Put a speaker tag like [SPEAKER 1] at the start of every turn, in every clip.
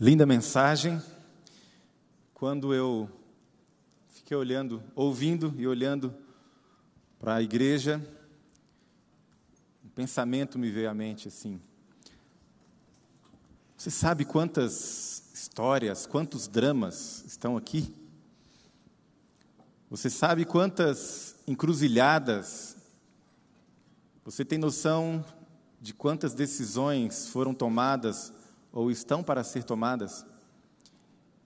[SPEAKER 1] Linda mensagem. Quando eu fiquei olhando, ouvindo e olhando para a igreja, um pensamento me veio à mente assim. Você sabe quantas histórias, quantos dramas estão aqui? Você sabe quantas encruzilhadas? Você tem noção de quantas decisões foram tomadas ou estão para ser tomadas.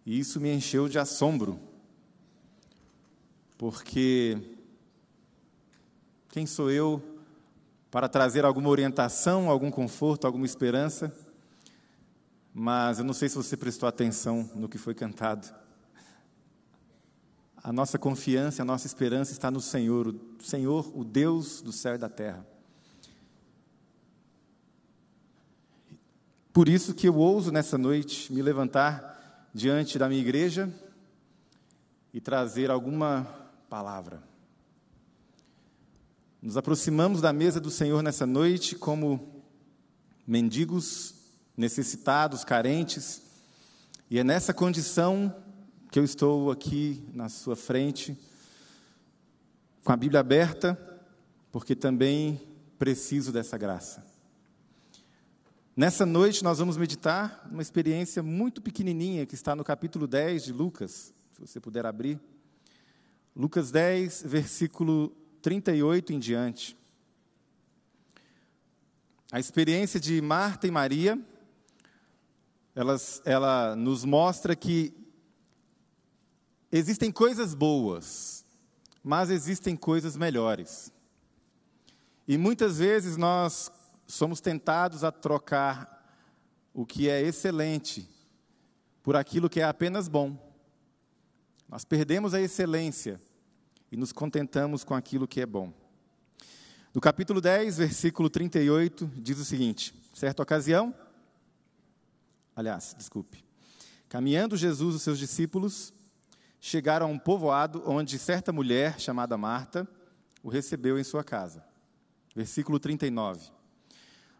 [SPEAKER 1] E isso me encheu de assombro, porque quem sou eu para trazer alguma orientação, algum conforto, alguma esperança? Mas eu não sei se você prestou atenção no que foi cantado. A nossa confiança, a nossa esperança está no Senhor, o Senhor, o Deus do céu e da terra. Por isso que eu ouso nessa noite me levantar diante da minha igreja e trazer alguma palavra. Nos aproximamos da mesa do Senhor nessa noite como mendigos, necessitados, carentes, e é nessa condição que eu estou aqui na sua frente, com a Bíblia aberta, porque também preciso dessa graça. Nessa noite nós vamos meditar uma experiência muito pequenininha que está no capítulo 10 de Lucas, se você puder abrir. Lucas 10, versículo 38 em diante. A experiência de Marta e Maria, elas, ela nos mostra que existem coisas boas, mas existem coisas melhores. E muitas vezes nós somos tentados a trocar o que é excelente por aquilo que é apenas bom. Nós perdemos a excelência e nos contentamos com aquilo que é bom. No capítulo 10, versículo 38, diz o seguinte: certa ocasião, aliás, desculpe, caminhando Jesus e seus discípulos chegaram a um povoado onde certa mulher chamada Marta o recebeu em sua casa. Versículo 39.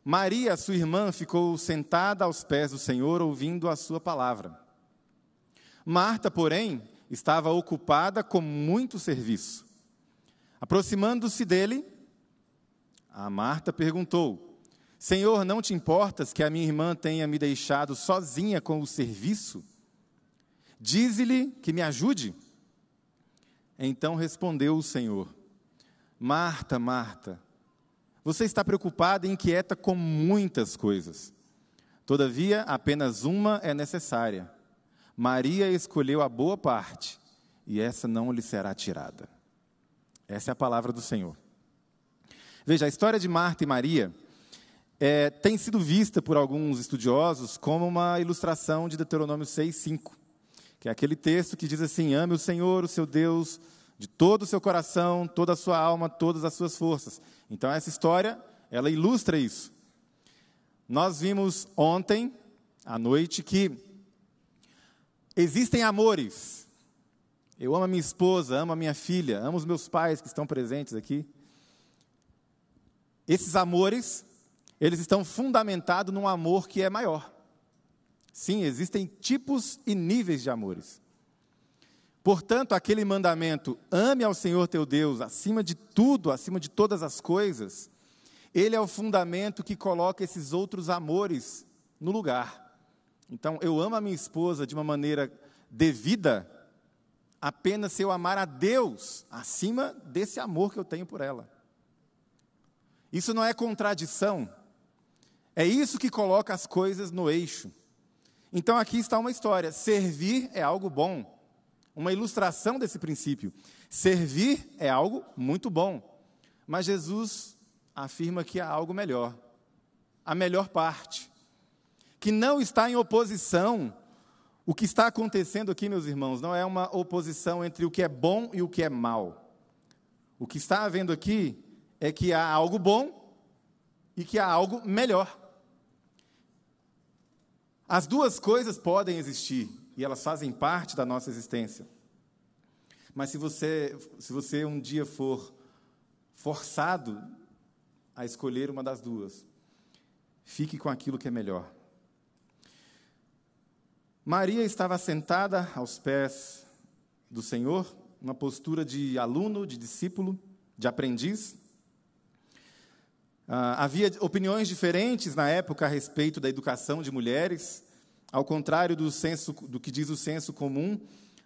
[SPEAKER 1] Maria, sua irmã, ficou sentada aos pés do Senhor, ouvindo a sua palavra. Marta, porém, estava ocupada com muito serviço. Aproximando-se dele, a Marta perguntou: Senhor, não te importas que a minha irmã tenha me deixado sozinha com o serviço? Dize-lhe que me ajude. Então respondeu o Senhor: Marta, Marta, você está preocupada e inquieta com muitas coisas. Todavia, apenas uma é necessária. Maria escolheu a boa parte, e essa não lhe será tirada. Essa é a palavra do Senhor. Veja, a história de Marta e Maria é, tem sido vista por alguns estudiosos como uma ilustração de Deuteronômio 6,5, que é aquele texto que diz assim: Ame o Senhor, o seu Deus, de todo o seu coração, toda a sua alma, todas as suas forças. Então essa história, ela ilustra isso. Nós vimos ontem à noite que existem amores. Eu amo a minha esposa, amo a minha filha, amo os meus pais que estão presentes aqui. Esses amores, eles estão fundamentados num amor que é maior. Sim, existem tipos e níveis de amores. Portanto, aquele mandamento, ame ao Senhor teu Deus acima de tudo, acima de todas as coisas, ele é o fundamento que coloca esses outros amores no lugar. Então, eu amo a minha esposa de uma maneira devida, apenas se eu amar a Deus acima desse amor que eu tenho por ela. Isso não é contradição, é isso que coloca as coisas no eixo. Então, aqui está uma história: servir é algo bom uma ilustração desse princípio. Servir é algo muito bom, mas Jesus afirma que há algo melhor, a melhor parte, que não está em oposição. O que está acontecendo aqui, meus irmãos, não é uma oposição entre o que é bom e o que é mal. O que está havendo aqui é que há algo bom e que há algo melhor. As duas coisas podem existir, e elas fazem parte da nossa existência. Mas se você, se você um dia for forçado a escolher uma das duas, fique com aquilo que é melhor. Maria estava sentada aos pés do Senhor, uma postura de aluno, de discípulo, de aprendiz. Ah, havia opiniões diferentes na época a respeito da educação de mulheres. Ao contrário do, senso, do que diz o senso comum,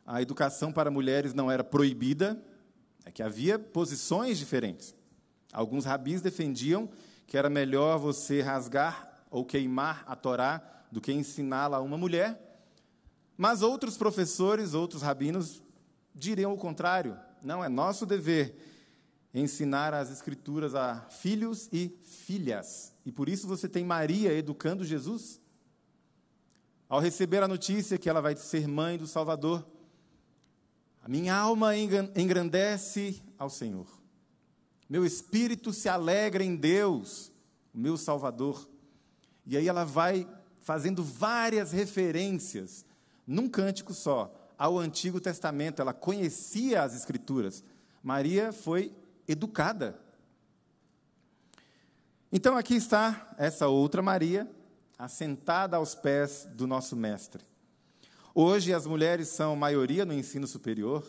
[SPEAKER 1] a educação para mulheres não era proibida, é que havia posições diferentes. Alguns rabis defendiam que era melhor você rasgar ou queimar a Torá do que ensiná-la a uma mulher, mas outros professores, outros rabinos diriam o contrário. Não, é nosso dever ensinar as Escrituras a filhos e filhas. E por isso você tem Maria educando Jesus. Ao receber a notícia que ela vai ser mãe do Salvador, a minha alma engrandece ao Senhor. Meu espírito se alegra em Deus, o meu Salvador. E aí ela vai fazendo várias referências, num cântico só, ao Antigo Testamento. Ela conhecia as Escrituras. Maria foi educada. Então aqui está essa outra Maria, assentada aos pés do nosso Mestre. Hoje as mulheres são maioria no ensino superior.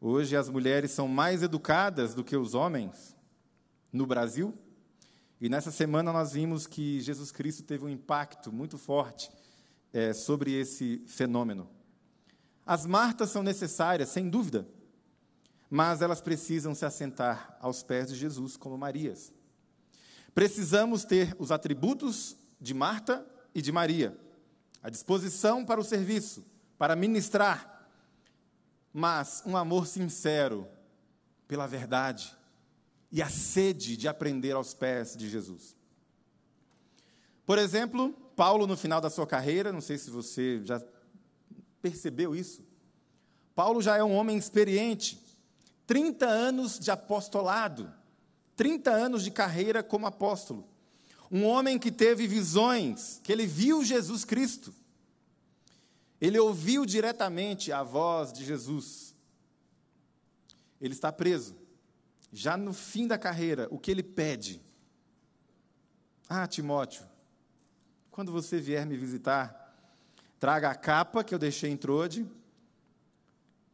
[SPEAKER 1] Hoje as mulheres são mais educadas do que os homens no Brasil. E nessa semana nós vimos que Jesus Cristo teve um impacto muito forte é, sobre esse fenômeno. As Martas são necessárias, sem dúvida mas elas precisam se assentar aos pés de Jesus como Marias. Precisamos ter os atributos de Marta e de Maria, a disposição para o serviço, para ministrar, mas um amor sincero pela verdade e a sede de aprender aos pés de Jesus. Por exemplo, Paulo, no final da sua carreira, não sei se você já percebeu isso, Paulo já é um homem experiente, 30 anos de apostolado, 30 anos de carreira como apóstolo. Um homem que teve visões, que ele viu Jesus Cristo. Ele ouviu diretamente a voz de Jesus. Ele está preso. Já no fim da carreira, o que ele pede? Ah, Timóteo, quando você vier me visitar, traga a capa que eu deixei em Trode,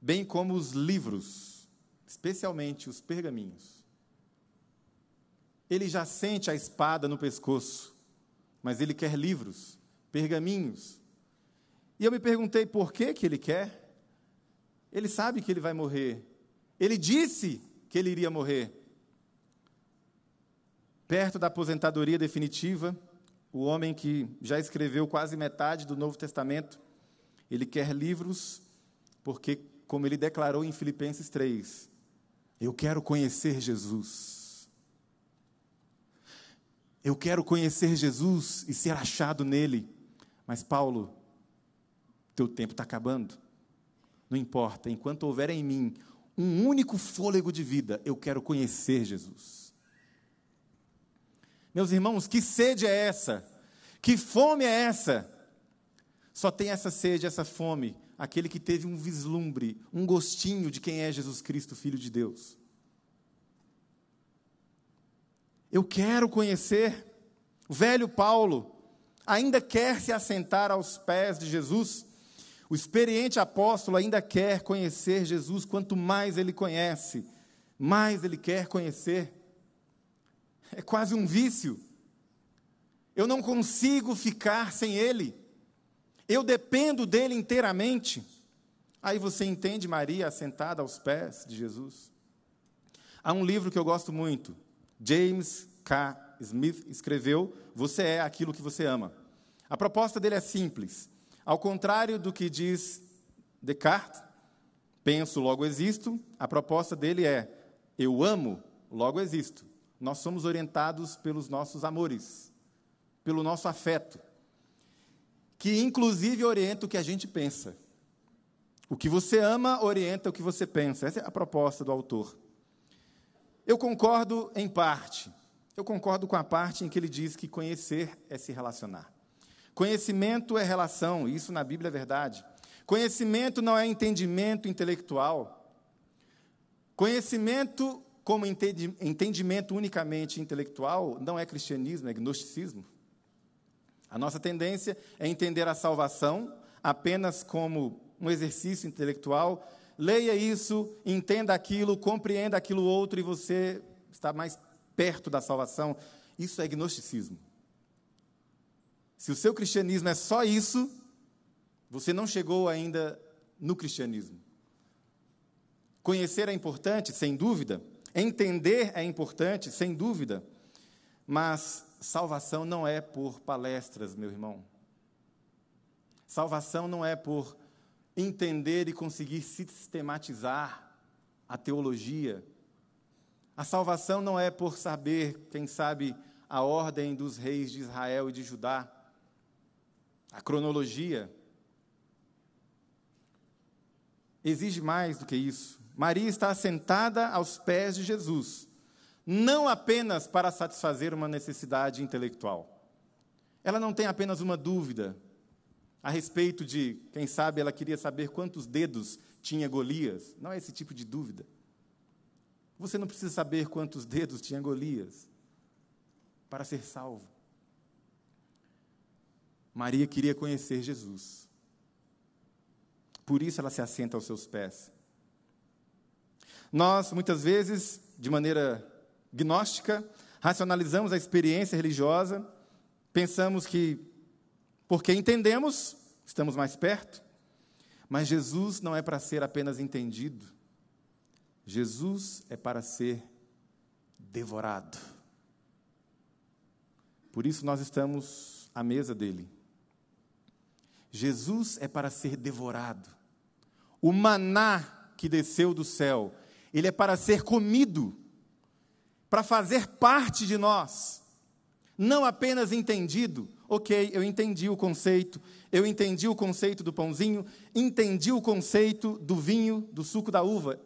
[SPEAKER 1] bem como os livros especialmente os pergaminhos. Ele já sente a espada no pescoço, mas ele quer livros, pergaminhos. E eu me perguntei por que, que ele quer. Ele sabe que ele vai morrer. Ele disse que ele iria morrer. Perto da aposentadoria definitiva, o homem que já escreveu quase metade do Novo Testamento, ele quer livros, porque, como ele declarou em Filipenses 3, eu quero conhecer Jesus. Eu quero conhecer Jesus e ser achado nele. Mas, Paulo, teu tempo está acabando. Não importa, enquanto houver em mim um único fôlego de vida, eu quero conhecer Jesus. Meus irmãos, que sede é essa? Que fome é essa? Só tem essa sede, essa fome, aquele que teve um vislumbre, um gostinho de quem é Jesus Cristo, Filho de Deus. Eu quero conhecer. O velho Paulo ainda quer se assentar aos pés de Jesus. O experiente apóstolo ainda quer conhecer Jesus. Quanto mais ele conhece, mais ele quer conhecer. É quase um vício. Eu não consigo ficar sem ele. Eu dependo dele inteiramente. Aí você entende Maria assentada aos pés de Jesus. Há um livro que eu gosto muito, James K. Smith escreveu: Você é aquilo que você ama. A proposta dele é simples. Ao contrário do que diz Descartes, penso, logo existo, a proposta dele é: eu amo, logo existo. Nós somos orientados pelos nossos amores, pelo nosso afeto que inclusive orienta o que a gente pensa. O que você ama orienta o que você pensa. Essa é a proposta do autor. Eu concordo em parte. Eu concordo com a parte em que ele diz que conhecer é se relacionar. Conhecimento é relação, isso na Bíblia é verdade. Conhecimento não é entendimento intelectual. Conhecimento como entendimento unicamente intelectual não é cristianismo, é gnosticismo. A nossa tendência é entender a salvação apenas como um exercício intelectual. Leia isso, entenda aquilo, compreenda aquilo outro e você está mais perto da salvação. Isso é gnosticismo. Se o seu cristianismo é só isso, você não chegou ainda no cristianismo. Conhecer é importante, sem dúvida. Entender é importante, sem dúvida. Mas salvação não é por palestras, meu irmão. Salvação não é por entender e conseguir sistematizar a teologia. A salvação não é por saber, quem sabe, a ordem dos reis de Israel e de Judá, a cronologia. Exige mais do que isso. Maria está sentada aos pés de Jesus, não apenas para satisfazer uma necessidade intelectual. Ela não tem apenas uma dúvida a respeito de, quem sabe, ela queria saber quantos dedos tinha Golias. Não é esse tipo de dúvida. Você não precisa saber quantos dedos tinha Golias para ser salvo. Maria queria conhecer Jesus. Por isso ela se assenta aos seus pés. Nós, muitas vezes, de maneira gnóstica, racionalizamos a experiência religiosa, pensamos que, porque entendemos, estamos mais perto, mas Jesus não é para ser apenas entendido, Jesus é para ser devorado. Por isso nós estamos à mesa dele. Jesus é para ser devorado. O maná que desceu do céu ele é para ser comido, para fazer parte de nós, não apenas entendido. Ok, eu entendi o conceito, eu entendi o conceito do pãozinho, entendi o conceito do vinho, do suco da uva.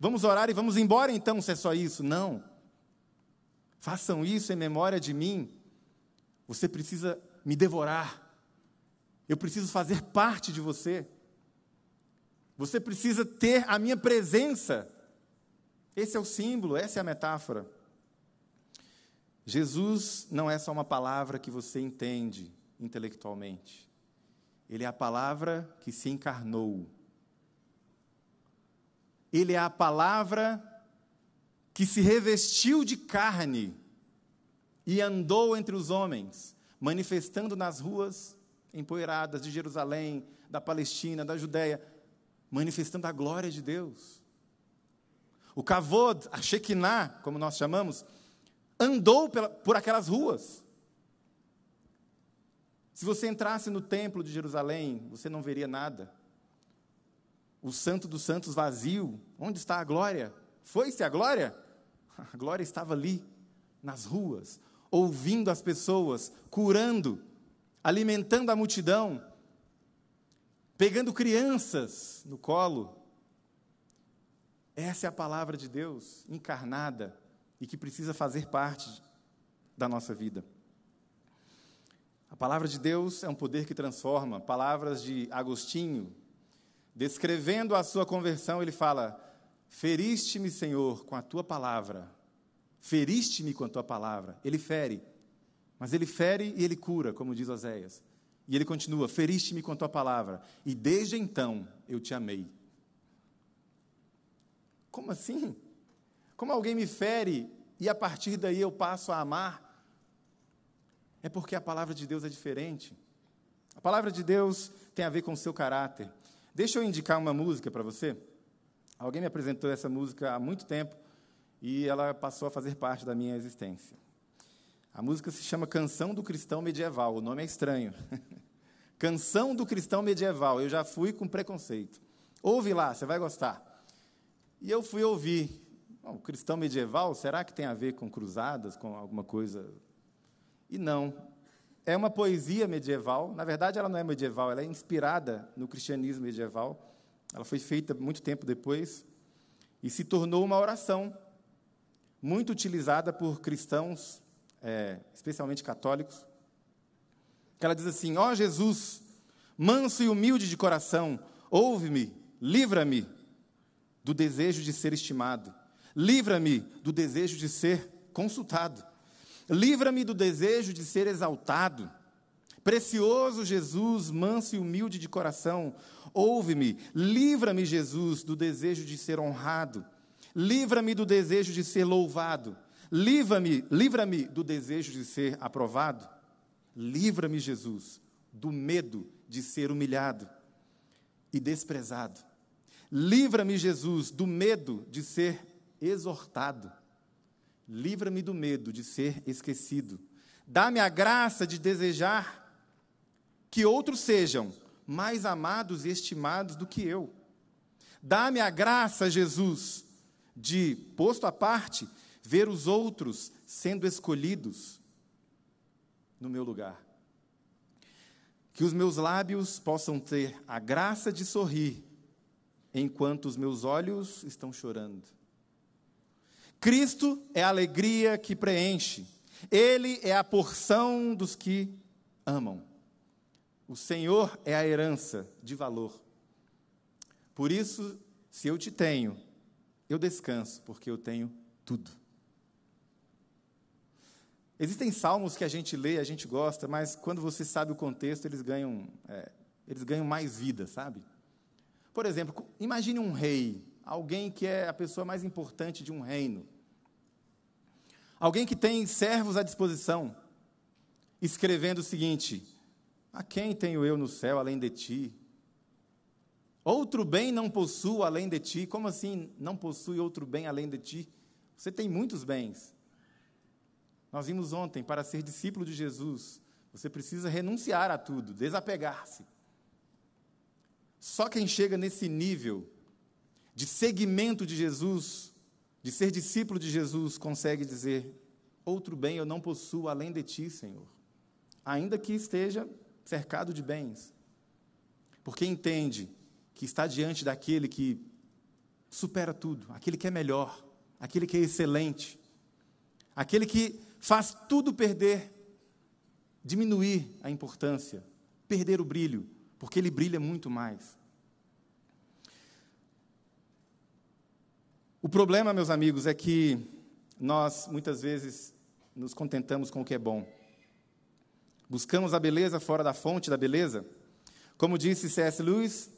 [SPEAKER 1] Vamos orar e vamos embora então, se é só isso. Não. Façam isso em memória de mim. Você precisa me devorar. Eu preciso fazer parte de você. Você precisa ter a minha presença. Esse é o símbolo, essa é a metáfora. Jesus não é só uma palavra que você entende intelectualmente. Ele é a palavra que se encarnou. Ele é a palavra que se revestiu de carne e andou entre os homens, manifestando nas ruas empoeiradas de Jerusalém, da Palestina, da Judéia, manifestando a glória de Deus. O Kavod, a Shekinah, como nós chamamos, andou por aquelas ruas. Se você entrasse no templo de Jerusalém, você não veria nada. O santo dos santos vazio. Onde está a glória? Foi-se a glória? A glória estava ali, nas ruas, ouvindo as pessoas, curando, alimentando a multidão, pegando crianças no colo, essa é a palavra de Deus encarnada e que precisa fazer parte da nossa vida. A palavra de Deus é um poder que transforma. Palavras de Agostinho, descrevendo a sua conversão, ele fala: Feriste-me, Senhor, com a tua palavra. Feriste-me com a tua palavra. Ele fere, mas ele fere e ele cura, como diz Oséias. E ele continua: Feriste-me com a tua palavra, e desde então eu te amei. Como assim? Como alguém me fere e a partir daí eu passo a amar? É porque a palavra de Deus é diferente. A palavra de Deus tem a ver com o seu caráter. Deixa eu indicar uma música para você. Alguém me apresentou essa música há muito tempo e ela passou a fazer parte da minha existência. A música se chama Canção do Cristão Medieval. O nome é estranho. Canção do Cristão Medieval. Eu já fui com preconceito. Ouve lá, você vai gostar. E eu fui ouvir. O cristão medieval, será que tem a ver com cruzadas, com alguma coisa? E não. É uma poesia medieval. Na verdade, ela não é medieval, ela é inspirada no cristianismo medieval. Ela foi feita muito tempo depois e se tornou uma oração muito utilizada por cristãos, é, especialmente católicos. Ela diz assim: Ó oh, Jesus, manso e humilde de coração, ouve-me, livra-me do desejo de ser estimado. Livra-me do desejo de ser consultado. Livra-me do desejo de ser exaltado. Precioso Jesus, manso e humilde de coração, ouve-me, livra-me, Jesus, do desejo de ser honrado, livra-me do desejo de ser louvado, livra-me, livra-me do desejo de ser aprovado, livra-me, Jesus, do medo de ser humilhado e desprezado. Livra-me, Jesus, do medo de ser exortado. Livra-me do medo de ser esquecido. Dá-me a graça de desejar que outros sejam mais amados e estimados do que eu. Dá-me a graça, Jesus, de, posto à parte, ver os outros sendo escolhidos no meu lugar. Que os meus lábios possam ter a graça de sorrir enquanto os meus olhos estão chorando. Cristo é a alegria que preenche, Ele é a porção dos que amam. O Senhor é a herança de valor. Por isso, se eu te tenho, eu descanso, porque eu tenho tudo. Existem salmos que a gente lê, a gente gosta, mas quando você sabe o contexto, eles ganham, é, eles ganham mais vida, sabe? Por exemplo, imagine um rei, alguém que é a pessoa mais importante de um reino. Alguém que tem servos à disposição, escrevendo o seguinte: a quem tenho eu no céu além de ti? Outro bem não possuo além de ti. Como assim não possui outro bem além de ti? Você tem muitos bens. Nós vimos ontem, para ser discípulo de Jesus, você precisa renunciar a tudo, desapegar-se. Só quem chega nesse nível de seguimento de Jesus, de ser discípulo de Jesus, consegue dizer: Outro bem eu não possuo além de ti, Senhor. Ainda que esteja cercado de bens, porque entende que está diante daquele que supera tudo, aquele que é melhor, aquele que é excelente, aquele que faz tudo perder, diminuir a importância, perder o brilho, porque ele brilha muito mais. O problema, meus amigos, é que nós muitas vezes nos contentamos com o que é bom. Buscamos a beleza fora da fonte da beleza. Como disse C.S. Lewis,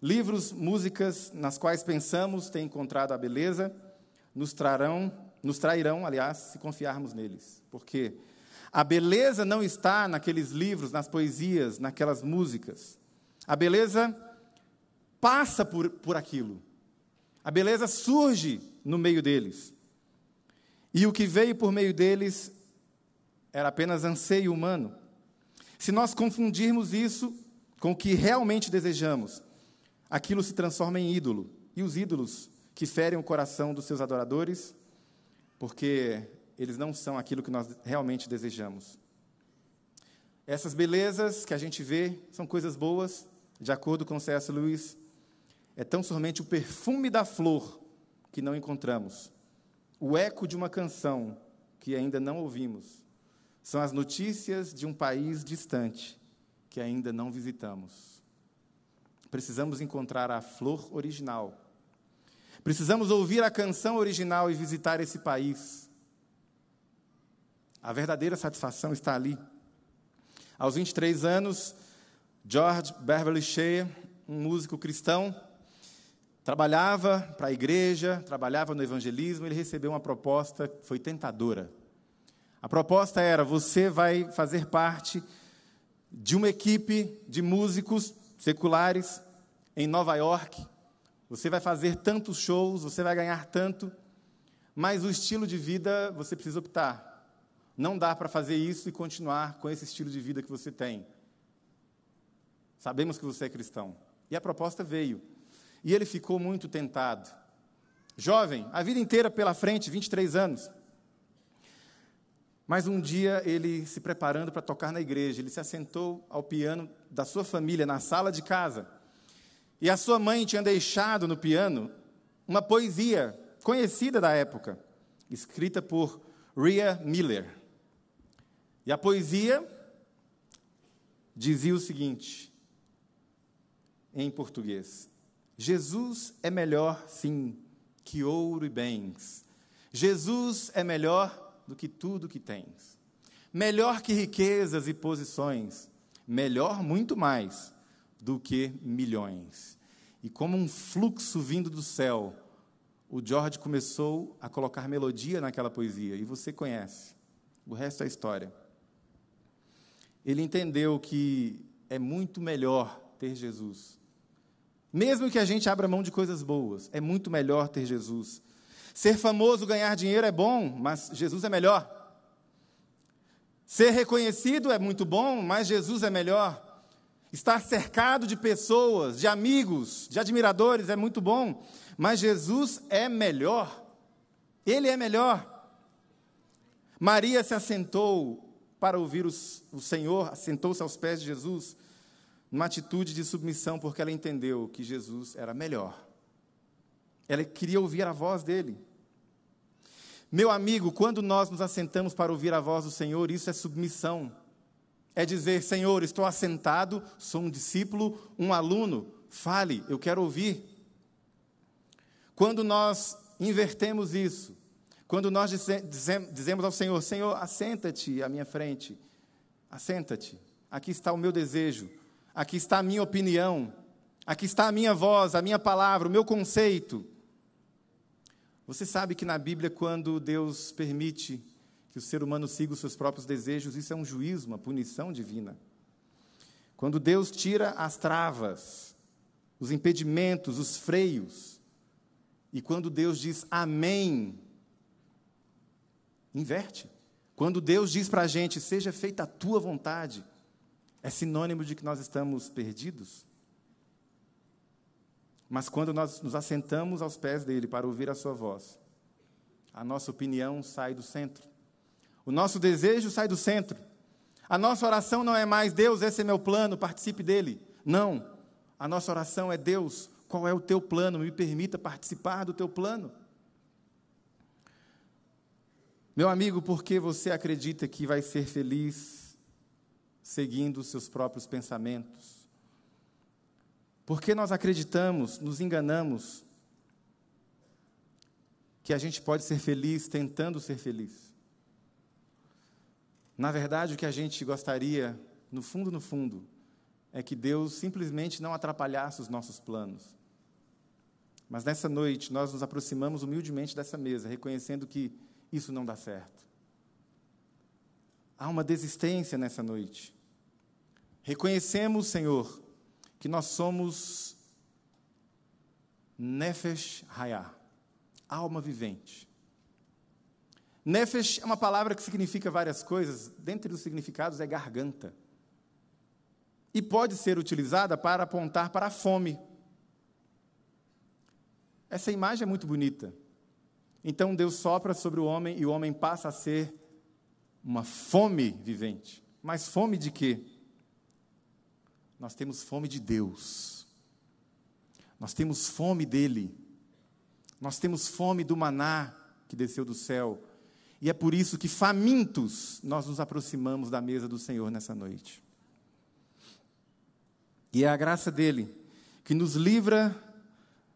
[SPEAKER 1] livros, músicas nas quais pensamos ter encontrado a beleza nos trarão, nos trairão, aliás, se confiarmos neles. Porque a beleza não está naqueles livros, nas poesias, naquelas músicas. A beleza passa por, por aquilo. A beleza surge no meio deles. E o que veio por meio deles era apenas anseio humano. Se nós confundirmos isso com o que realmente desejamos, aquilo se transforma em ídolo. E os ídolos que ferem o coração dos seus adoradores, porque eles não são aquilo que nós realmente desejamos. Essas belezas que a gente vê são coisas boas, de acordo com C.S. Lewis, é tão somente o perfume da flor que não encontramos, o eco de uma canção que ainda não ouvimos, são as notícias de um país distante que ainda não visitamos. Precisamos encontrar a flor original. Precisamos ouvir a canção original e visitar esse país. A verdadeira satisfação está ali. Aos 23 anos, George Beverly Shea, um músico cristão, trabalhava para a igreja, trabalhava no evangelismo, ele recebeu uma proposta que foi tentadora. A proposta era: você vai fazer parte de uma equipe de músicos seculares em Nova York. Você vai fazer tantos shows, você vai ganhar tanto, mas o estilo de vida você precisa optar. Não dá para fazer isso e continuar com esse estilo de vida que você tem. Sabemos que você é cristão. E a proposta veio. E ele ficou muito tentado. Jovem, a vida inteira pela frente, 23 anos. Mas um dia ele, se preparando para tocar na igreja, ele se assentou ao piano da sua família, na sala de casa. E a sua mãe tinha deixado no piano uma poesia conhecida da época, escrita por Rhea Miller. E a poesia dizia o seguinte, em português: Jesus é melhor, sim, que ouro e bens. Jesus é melhor do que tudo que tens. Melhor que riquezas e posições. melhor muito mais do que milhões. E como um fluxo vindo do céu, o George começou a colocar melodia naquela poesia, e você conhece. O resto é história. Ele entendeu que é muito melhor ter Jesus. Mesmo que a gente abra mão de coisas boas, é muito melhor ter Jesus. Ser famoso, ganhar dinheiro é bom, mas Jesus é melhor. Ser reconhecido é muito bom, mas Jesus é melhor. Estar cercado de pessoas, de amigos, de admiradores é muito bom, mas Jesus é melhor. Ele é melhor. Maria se assentou para ouvir o Senhor, assentou-se aos pés de Jesus, numa atitude de submissão, porque ela entendeu que Jesus era melhor. Ela queria ouvir a voz dele. Meu amigo, quando nós nos assentamos para ouvir a voz do Senhor, isso é submissão. É dizer, Senhor, estou assentado, sou um discípulo, um aluno, fale, eu quero ouvir. Quando nós invertemos isso, quando nós dizemos ao Senhor: Senhor, assenta-te à minha frente, assenta-te, aqui está o meu desejo, aqui está a minha opinião, aqui está a minha voz, a minha palavra, o meu conceito. Você sabe que na Bíblia, quando Deus permite que o ser humano siga os seus próprios desejos, isso é um juízo, uma punição divina. Quando Deus tira as travas, os impedimentos, os freios, e quando Deus diz amém Inverte. Quando Deus diz para a gente, seja feita a tua vontade, é sinônimo de que nós estamos perdidos? Mas quando nós nos assentamos aos pés dele para ouvir a sua voz, a nossa opinião sai do centro. O nosso desejo sai do centro. A nossa oração não é mais Deus, esse é meu plano, participe dele. Não. A nossa oração é Deus, qual é o teu plano? Me permita participar do teu plano. Meu amigo, por que você acredita que vai ser feliz seguindo os seus próprios pensamentos? Por que nós acreditamos, nos enganamos, que a gente pode ser feliz tentando ser feliz? Na verdade, o que a gente gostaria, no fundo, no fundo, é que Deus simplesmente não atrapalhasse os nossos planos. Mas nessa noite, nós nos aproximamos humildemente dessa mesa, reconhecendo que isso não dá certo. Há uma desistência nessa noite. Reconhecemos, Senhor, que nós somos Nefesh Hayah, alma vivente. Nefesh é uma palavra que significa várias coisas, dentre os significados é garganta. E pode ser utilizada para apontar para a fome. Essa imagem é muito bonita. Então Deus sopra sobre o homem e o homem passa a ser uma fome vivente. Mas fome de quê? Nós temos fome de Deus. Nós temos fome dele. Nós temos fome do maná que desceu do céu. E é por isso que, famintos, nós nos aproximamos da mesa do Senhor nessa noite. E é a graça dele que nos livra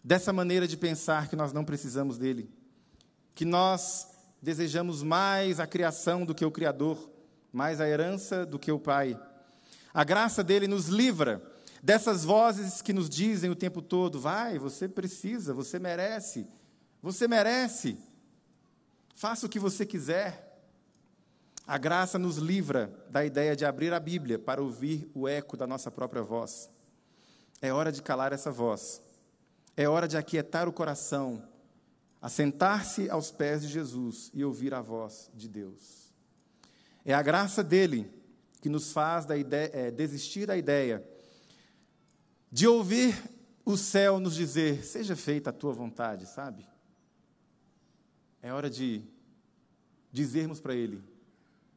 [SPEAKER 1] dessa maneira de pensar que nós não precisamos dele que nós desejamos mais a criação do que o Criador, mais a herança do que o Pai. A graça dele nos livra dessas vozes que nos dizem o tempo todo: vai, você precisa, você merece, você merece, faça o que você quiser. A graça nos livra da ideia de abrir a Bíblia para ouvir o eco da nossa própria voz. É hora de calar essa voz. É hora de aquietar o coração assentar-se aos pés de Jesus e ouvir a voz de Deus. É a graça dele que nos faz da ideia, é, desistir da ideia de ouvir o céu nos dizer: seja feita a tua vontade, sabe? É hora de dizermos para ele: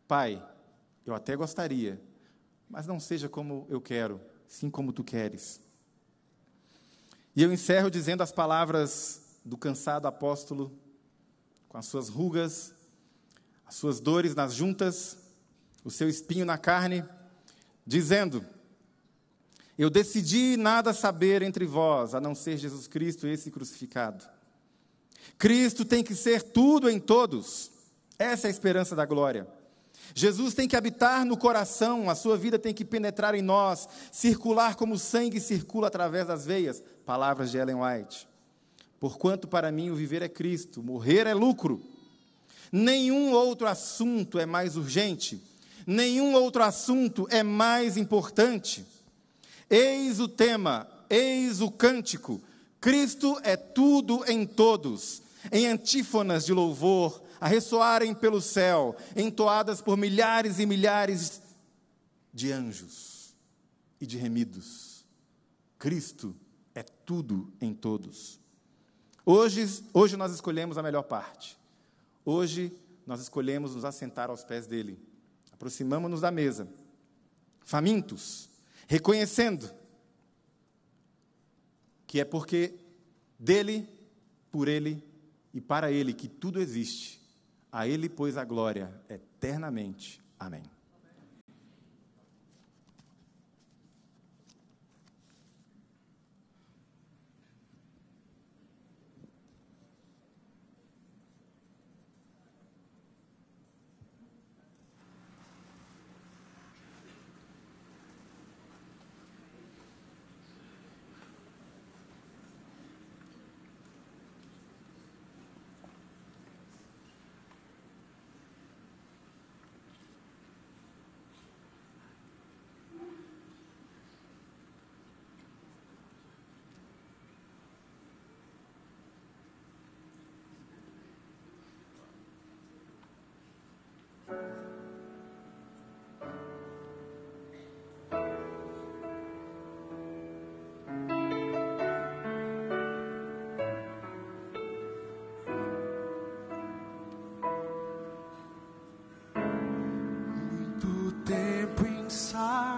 [SPEAKER 1] Pai, eu até gostaria, mas não seja como eu quero, sim como tu queres. E eu encerro dizendo as palavras do cansado apóstolo, com as suas rugas, as suas dores nas juntas, o seu espinho na carne, dizendo: Eu decidi nada saber entre vós, a não ser Jesus Cristo, esse crucificado. Cristo tem que ser tudo em todos. Essa é a esperança da glória. Jesus tem que habitar no coração, a sua vida tem que penetrar em nós, circular como o sangue circula através das veias. Palavras de Ellen White. Porquanto para mim o viver é Cristo, morrer é lucro. Nenhum outro assunto é mais urgente, nenhum outro assunto é mais importante. Eis o tema, eis o cântico. Cristo é tudo em todos. Em antífonas de louvor, a ressoarem pelo céu, entoadas por milhares e milhares de anjos e de remidos. Cristo é tudo em todos. Hoje, hoje nós escolhemos a melhor parte. Hoje nós escolhemos nos assentar aos pés dele. Aproximamos-nos da mesa, famintos, reconhecendo que é porque dele, por ele e para ele que tudo existe. A ele, pois, a glória eternamente. Amém.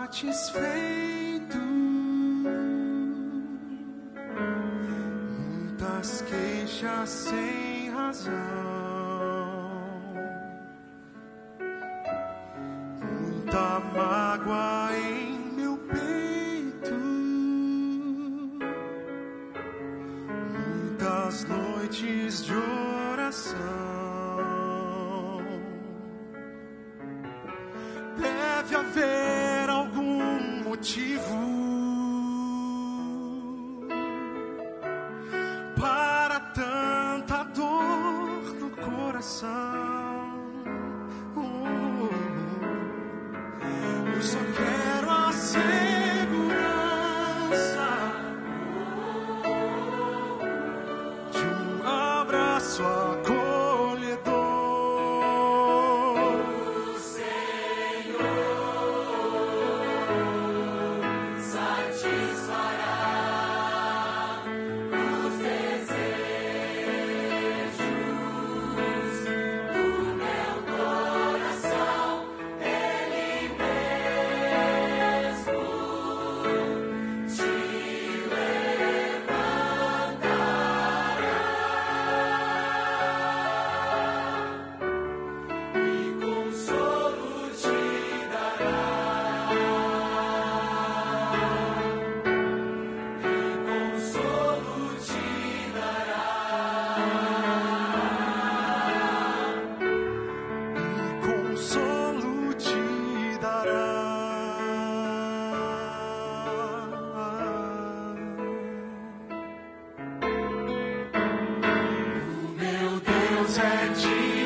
[SPEAKER 2] Satisfeito. Muitas queixas sem razão. Muita mágoa em meu peito. Muitas noites de oração. Coração. Meu Deus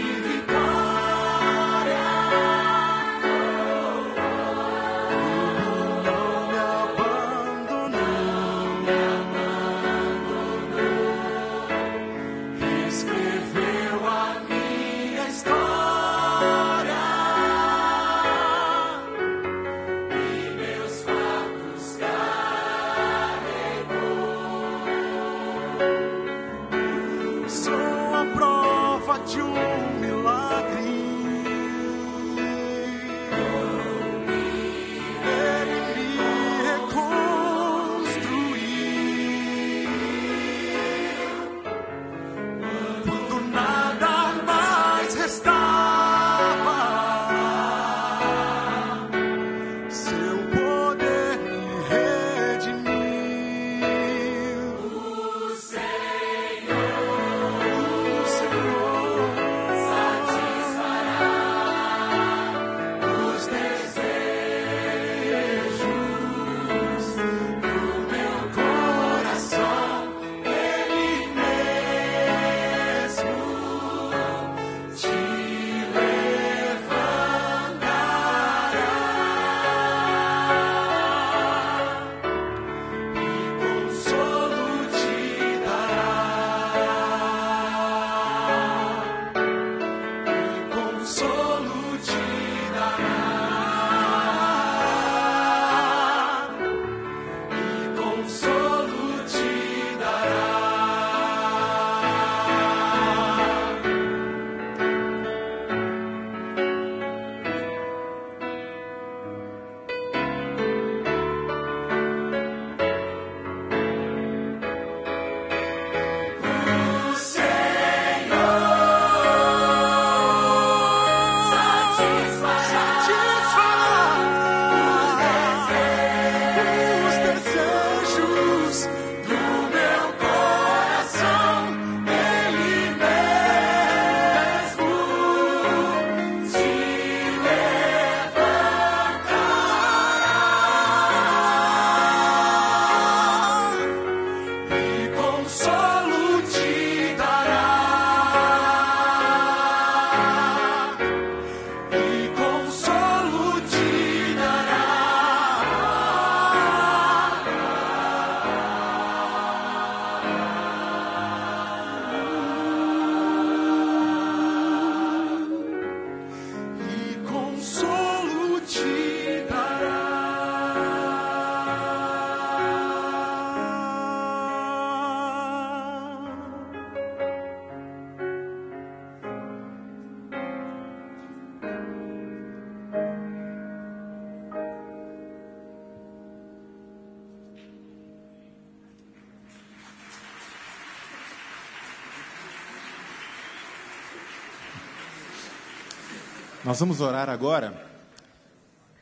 [SPEAKER 1] Nós vamos orar agora.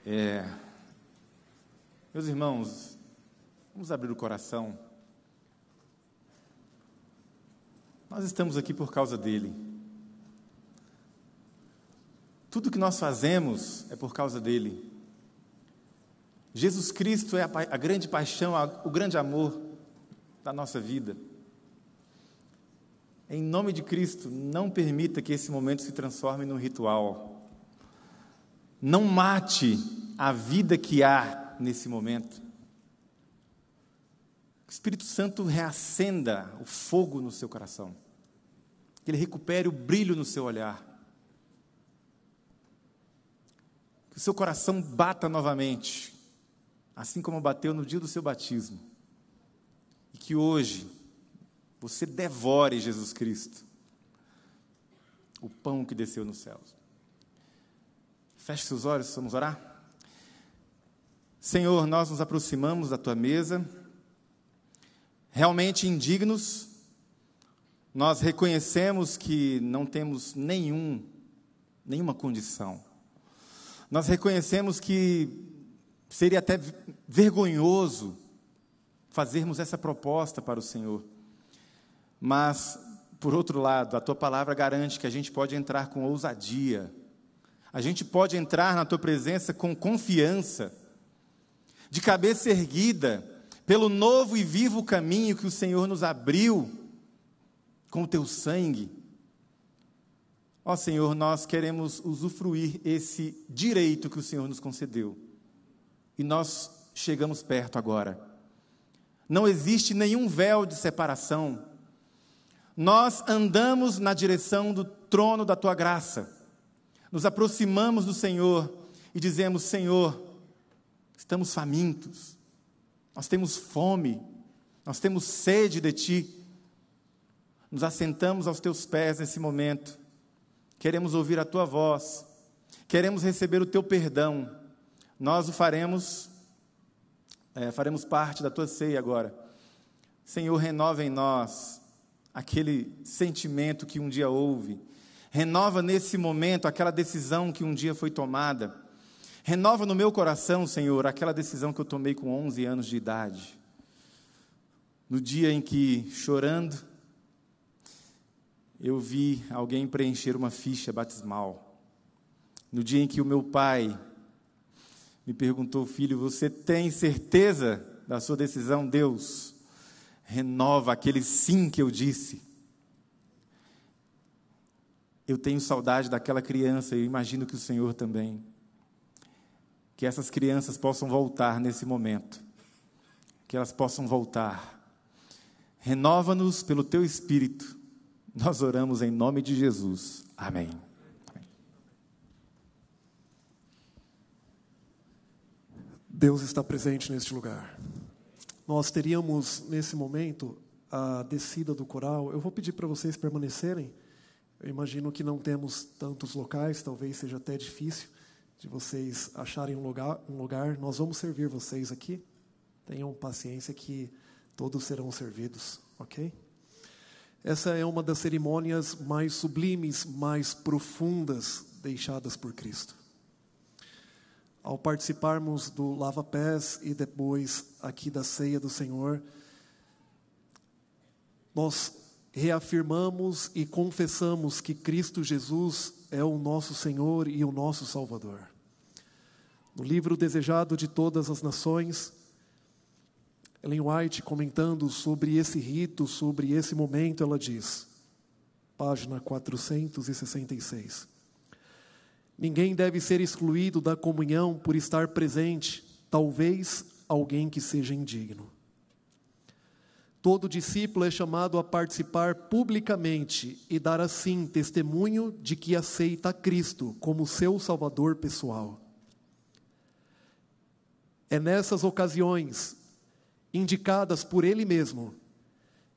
[SPEAKER 1] É, meus irmãos, vamos abrir o coração. Nós estamos aqui por causa dele. Tudo que nós fazemos é por causa dele. Jesus Cristo é a, a grande paixão, a, o grande amor da nossa vida. Em nome de Cristo, não permita que esse momento se transforme num ritual. Não mate a vida que há nesse momento. Que o Espírito Santo reacenda o fogo no seu coração. Que ele recupere o brilho no seu olhar. Que o seu coração bata novamente, assim como bateu no dia do seu batismo. E que hoje você devore Jesus Cristo, o pão que desceu nos céus. Feche seus olhos, vamos orar? Senhor, nós nos aproximamos da tua mesa, realmente indignos, nós reconhecemos que não temos nenhum, nenhuma condição. Nós reconhecemos que seria até vergonhoso fazermos essa proposta para o Senhor. Mas, por outro lado, a tua palavra garante que a gente pode entrar com ousadia a gente pode entrar na tua presença com confiança, de cabeça erguida, pelo novo e vivo caminho que o Senhor nos abriu com o teu sangue. Ó Senhor, nós queremos usufruir esse direito que o Senhor nos concedeu. E nós chegamos perto agora. Não existe nenhum véu de separação. Nós andamos na direção do trono da tua graça nos aproximamos do Senhor e dizemos: Senhor, estamos famintos, nós temos fome, nós temos sede de Ti. Nos assentamos aos Teus pés nesse momento, queremos ouvir a Tua voz, queremos receber o Teu perdão. Nós o faremos, é, faremos parte da Tua ceia agora. Senhor, renova em nós aquele sentimento que um dia houve Renova nesse momento aquela decisão que um dia foi tomada. Renova no meu coração, Senhor, aquela decisão que eu tomei com 11 anos de idade. No dia em que, chorando, eu vi alguém preencher uma ficha batismal. No dia em que o meu pai me perguntou, filho, você tem certeza da sua decisão? Deus, renova aquele sim que eu disse. Eu tenho saudade daquela criança e imagino que o Senhor também. Que essas crianças possam voltar nesse momento. Que elas possam voltar. Renova-nos pelo teu espírito. Nós oramos em nome de Jesus. Amém.
[SPEAKER 3] Deus está presente neste lugar. Nós teríamos nesse momento a descida do coral. Eu vou pedir para vocês permanecerem. Eu imagino que não temos tantos locais, talvez seja até difícil de vocês acharem um lugar, um lugar. Nós vamos servir vocês aqui. Tenham paciência que todos serão servidos, ok? Essa é uma das cerimônias mais sublimes, mais profundas deixadas por Cristo. Ao participarmos do lava-pés e depois aqui da ceia do Senhor, nós reafirmamos e confessamos que Cristo Jesus é o nosso Senhor e o nosso Salvador. No livro Desejado de Todas as Nações, Ellen White, comentando sobre esse rito, sobre esse momento, ela diz, página 466. Ninguém deve ser excluído da comunhão por estar presente, talvez alguém que seja indigno. Todo discípulo é chamado a participar publicamente e dar assim testemunho de que aceita Cristo como seu Salvador pessoal. É nessas ocasiões, indicadas por Ele mesmo,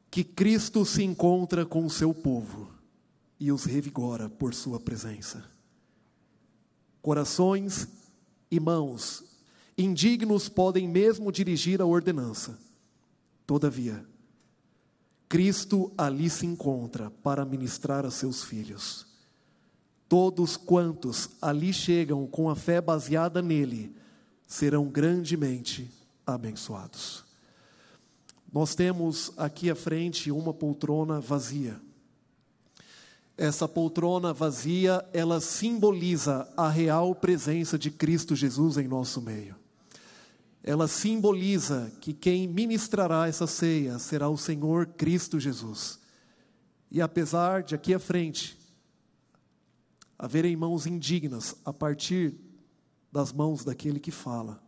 [SPEAKER 3] que Cristo se encontra com o seu povo e os revigora por Sua presença. Corações e mãos indignos podem mesmo dirigir a ordenança. Todavia, Cristo ali se encontra para ministrar a seus filhos. Todos quantos ali chegam com a fé baseada nele serão grandemente abençoados. Nós temos aqui à frente uma poltrona vazia. Essa poltrona vazia, ela simboliza a real presença de Cristo Jesus em nosso meio. Ela simboliza que quem ministrará essa ceia será o Senhor Cristo Jesus. E apesar de aqui à frente haverem mãos indignas a partir das mãos daquele que fala,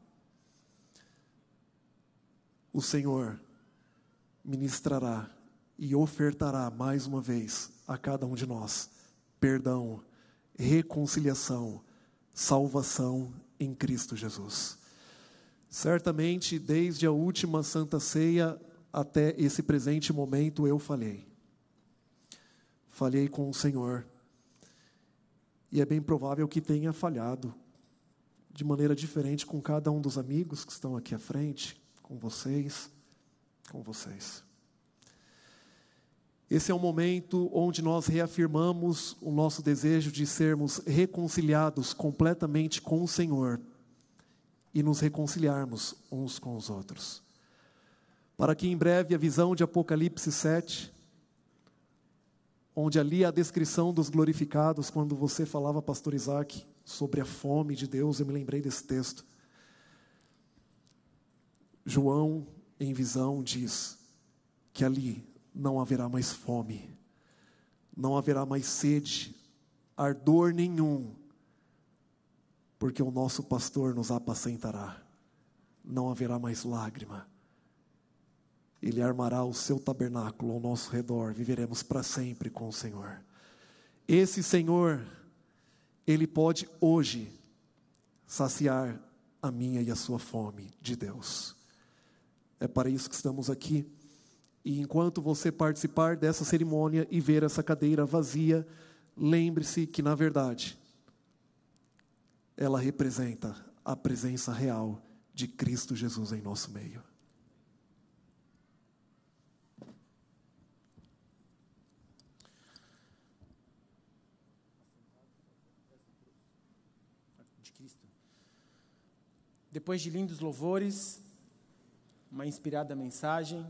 [SPEAKER 3] o Senhor ministrará e ofertará mais uma vez a cada um de nós perdão, reconciliação, salvação em Cristo Jesus. Certamente, desde a última Santa Ceia até esse presente momento, eu falhei. Falhei com o Senhor. E é bem provável que tenha falhado de maneira diferente com cada um dos amigos que estão aqui à frente, com vocês, com vocês. Esse é um momento onde nós reafirmamos o nosso desejo de sermos reconciliados completamente com o Senhor e nos reconciliarmos uns com os outros. Para que em breve a visão de Apocalipse 7, onde ali a descrição dos glorificados, quando você falava, pastor Isaac, sobre a fome de Deus, eu me lembrei desse texto. João, em visão, diz que ali não haverá mais fome, não haverá mais sede, ardor nenhum, porque o nosso pastor nos apacentará, não haverá mais lágrima. Ele armará o seu tabernáculo ao nosso redor, viveremos para sempre com o Senhor. Esse Senhor, Ele pode hoje saciar a minha e a sua fome de Deus. É para isso que estamos aqui. E enquanto você participar dessa cerimônia e ver essa cadeira vazia, lembre-se que, na verdade, ela representa a presença real de Cristo Jesus em nosso meio.
[SPEAKER 4] Depois de lindos louvores, uma inspirada mensagem,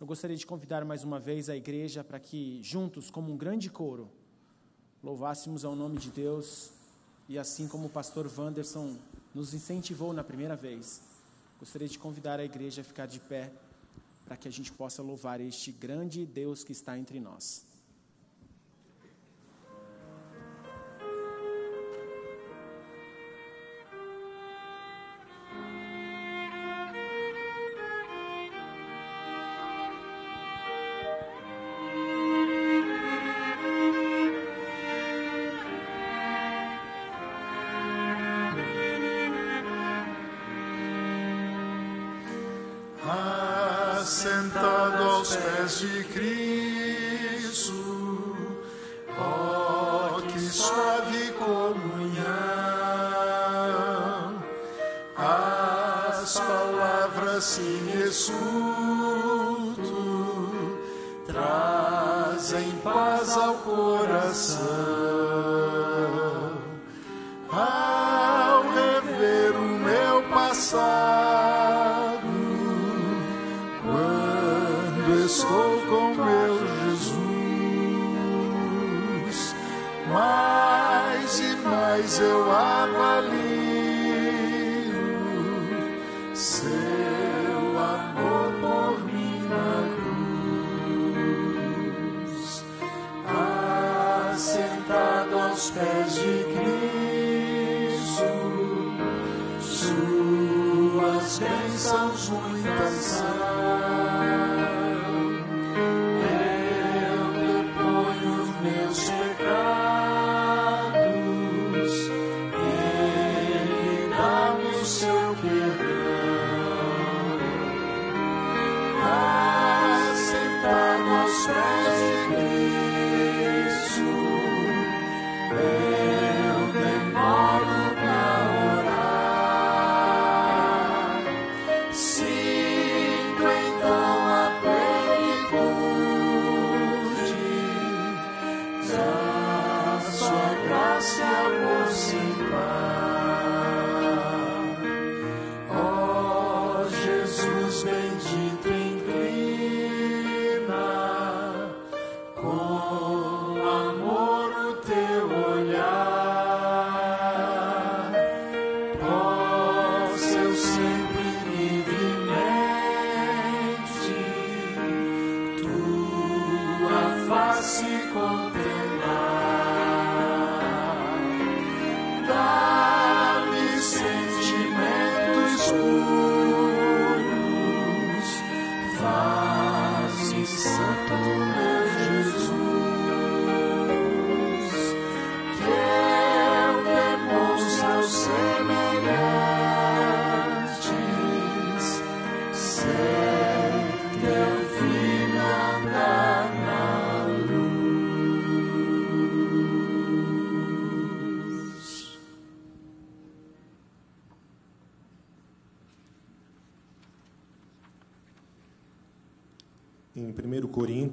[SPEAKER 4] eu gostaria de convidar mais uma vez a igreja para que, juntos, como um grande coro, louvássemos ao nome de Deus e assim como o pastor Wanderson nos incentivou na primeira vez, gostaria de convidar a igreja a ficar de pé para que a gente possa louvar este grande Deus que está entre nós.
[SPEAKER 2] Estou com meu Jesus, mais e mais eu avalio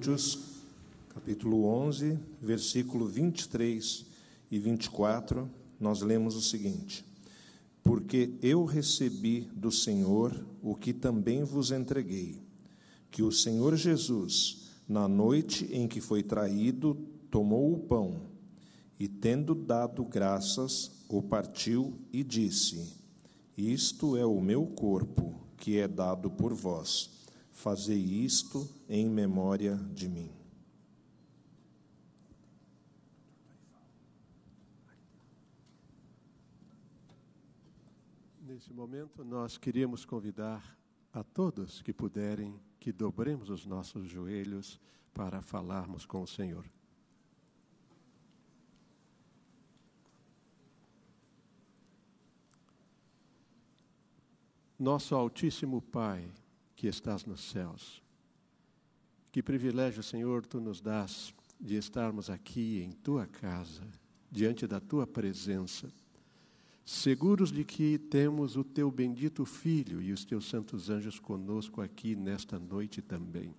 [SPEAKER 5] Coríntios, capítulo 11, versículo 23 e 24, nós lemos o seguinte: Porque eu recebi do Senhor o que também vos entreguei, que o Senhor Jesus, na noite em que foi traído, tomou o pão e, tendo dado graças, o partiu e disse: Isto é o meu corpo, que é dado por vós. Fazei isto em memória de mim.
[SPEAKER 6] Nesse momento, nós queríamos convidar a todos que puderem que dobremos os nossos joelhos para falarmos com o Senhor. Nosso Altíssimo Pai, que estás nos céus, que privilégio, Senhor, tu nos dás de estarmos aqui em tua casa, diante da tua presença seguros de que temos o teu bendito Filho e os teus santos anjos conosco aqui nesta noite também.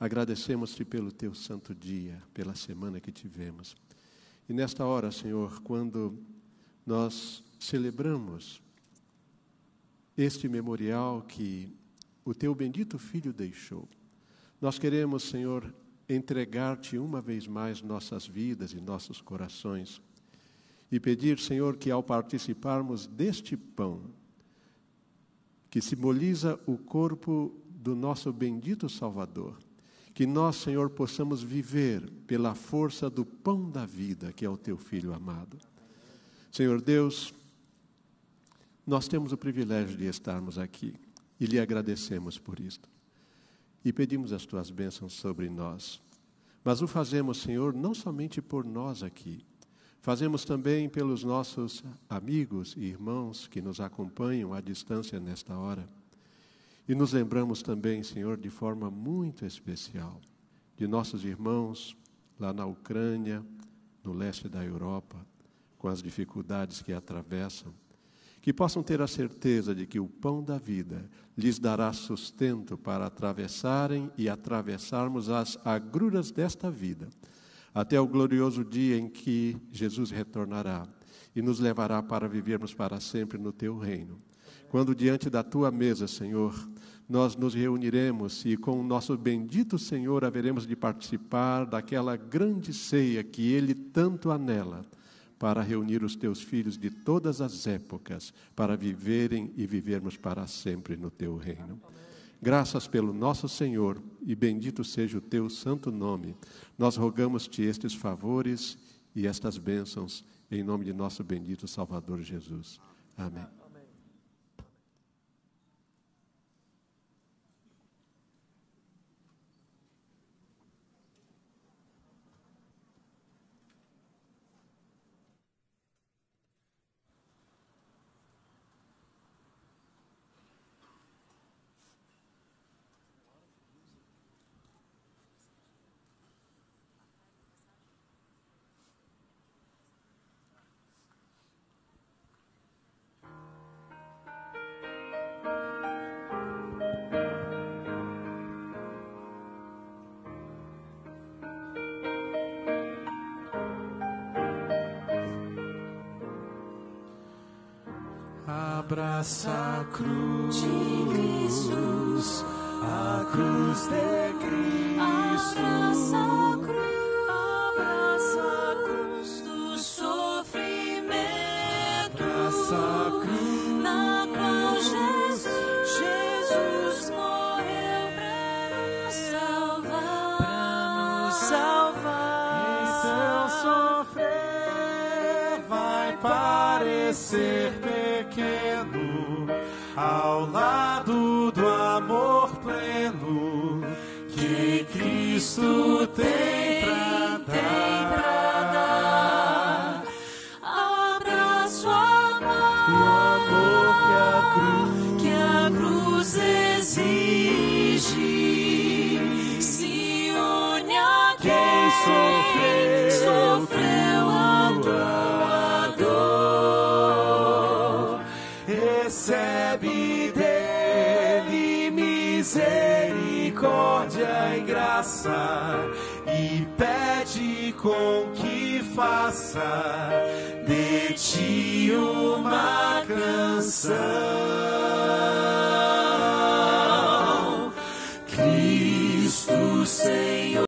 [SPEAKER 6] Agradecemos-te pelo teu santo dia, pela semana que tivemos. E nesta hora, Senhor, quando nós celebramos este memorial que o teu bendito Filho deixou, nós queremos, Senhor, entregar-te uma vez mais nossas vidas e nossos corações e pedir, Senhor, que ao participarmos deste pão, que simboliza o corpo do nosso bendito Salvador, que nós, Senhor, possamos viver pela força do pão da vida, que é o teu filho amado. Senhor Deus, nós temos o privilégio de estarmos aqui e lhe agradecemos por isto. E pedimos as tuas bênçãos sobre nós. Mas o fazemos, Senhor, não somente por nós aqui, Fazemos também pelos nossos amigos e irmãos que nos acompanham à distância nesta hora. E nos lembramos também, Senhor, de forma muito especial, de nossos irmãos lá na Ucrânia, no leste da Europa, com as dificuldades que atravessam, que possam ter a certeza de que o pão da vida lhes dará sustento para atravessarem e atravessarmos as agruras desta vida até o glorioso dia em que Jesus retornará e nos levará para vivermos para sempre no teu reino. Quando diante da tua mesa, Senhor, nós nos reuniremos e com o nosso bendito Senhor haveremos de participar daquela grande ceia que ele tanto anela para reunir os teus filhos de todas as épocas para viverem e vivermos para sempre no teu reino. Graças pelo nosso Senhor e bendito seja o teu santo nome. Nós rogamos-te estes favores e estas bênçãos em nome de nosso bendito Salvador Jesus. Amém.
[SPEAKER 2] Abraça a cruz de Cristo, a cruz de Cristo. Abraça a cruz, abraça a cruz do sofrimento. Abraça a cruz, na qual Jesus, Jesus morreu para nos salvar. Para nos salvar.
[SPEAKER 7] Então sofrer vai parecer pequeno ao lado do amor pleno que Cristo tem faça de ti uma canção.